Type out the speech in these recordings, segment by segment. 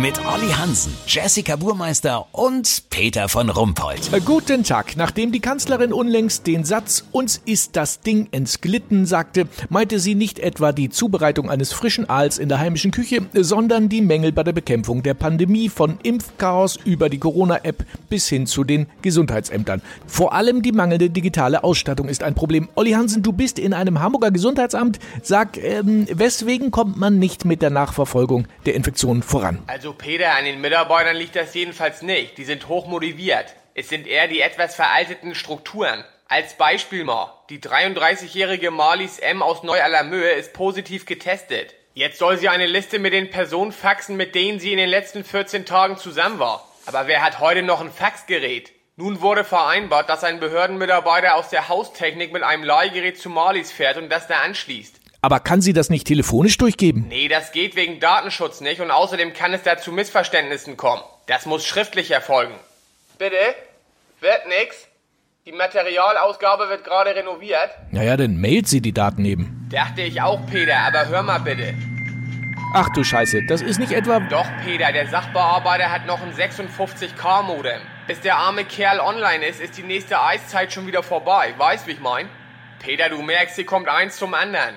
Mit Olli Hansen, Jessica Burmeister und Peter von Rumpold. Äh, Guten Tag. Nachdem die Kanzlerin unlängst den Satz Uns ist das Ding entglitten sagte, meinte sie nicht etwa die Zubereitung eines frischen Aals in der heimischen Küche, sondern die Mängel bei der Bekämpfung der Pandemie von Impfchaos über die Corona-App bis hin zu den Gesundheitsämtern. Vor allem die mangelnde digitale Ausstattung ist ein Problem. Olli Hansen, du bist in einem Hamburger Gesundheitsamt. Sag, ähm, weswegen kommt man nicht mit der Nachverfolgung der Infektionen voran? Also Peter, an den Mitarbeitern liegt das jedenfalls nicht. Die sind hoch motiviert. Es sind eher die etwas veralteten Strukturen. Als Beispiel mal, die 33-jährige Marlies M. aus Neu-Allermöhe ist positiv getestet. Jetzt soll sie eine Liste mit den Personen faxen, mit denen sie in den letzten 14 Tagen zusammen war. Aber wer hat heute noch ein Faxgerät? Nun wurde vereinbart, dass ein Behördenmitarbeiter aus der Haustechnik mit einem Leihgerät zu Marlies fährt und das da anschließt. Aber kann sie das nicht telefonisch durchgeben? Nee, das geht wegen Datenschutz nicht und außerdem kann es da zu Missverständnissen kommen. Das muss schriftlich erfolgen. Bitte? Wird nix? Die Materialausgabe wird gerade renoviert. Naja, dann mailt sie die Daten eben. Dachte ich auch, Peter, aber hör mal bitte. Ach du Scheiße, das ist nicht etwa... Doch, Peter, der Sachbearbeiter hat noch ein 56K-Modem. Bis der arme Kerl online ist, ist die nächste Eiszeit schon wieder vorbei. Weißt, wie ich mein? Peter, du merkst, hier kommt eins zum anderen.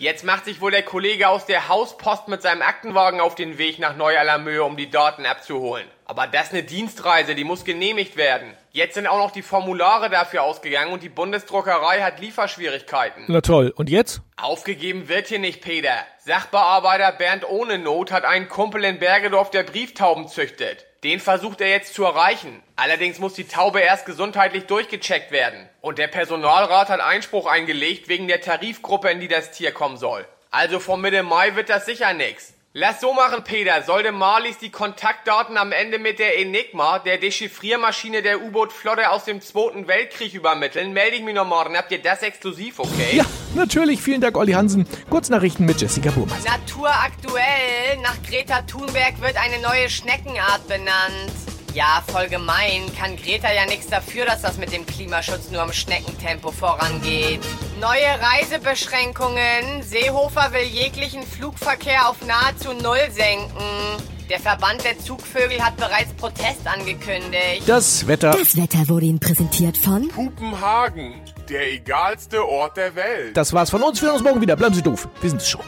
Jetzt macht sich wohl der Kollege aus der Hauspost mit seinem Aktenwagen auf den Weg nach Neu-Allermöhe, um die Daten abzuholen. Aber das ist eine Dienstreise, die muss genehmigt werden. Jetzt sind auch noch die Formulare dafür ausgegangen und die Bundesdruckerei hat Lieferschwierigkeiten. Na toll, und jetzt? Aufgegeben wird hier nicht, Peter. Sachbearbeiter Bernd ohne Not hat einen Kumpel in Bergedorf, der Brieftauben züchtet. Den versucht er jetzt zu erreichen. Allerdings muss die Taube erst gesundheitlich durchgecheckt werden. Und der Personalrat hat Einspruch eingelegt wegen der Tarifgruppe, in die das Tier kommen soll. Also vor Mitte Mai wird das sicher nix. Lass so machen, Peter. Sollte Marlies die Kontaktdaten am Ende mit der Enigma, der Dechiffriermaschine der U-Boot-Flotte aus dem Zweiten Weltkrieg übermitteln, melde ich mich noch morgen. Habt ihr das exklusiv, okay? Ja, natürlich. Vielen Dank, Olli Hansen. Kurznachrichten mit Jessica Burmeister. Natur aktuell. Nach Greta Thunberg wird eine neue Schneckenart benannt. Ja, voll gemein. Kann Greta ja nichts dafür, dass das mit dem Klimaschutz nur im Schneckentempo vorangeht. Neue Reisebeschränkungen. Seehofer will jeglichen Flugverkehr auf nahezu Null senken. Der Verband der Zugvögel hat bereits Protest angekündigt. Das Wetter. Das Wetter wurde Ihnen präsentiert von Pupenhagen, der egalste Ort der Welt. Das war's von uns. Wir hören uns morgen wieder. Bleiben Sie doof. Wir sind es schon.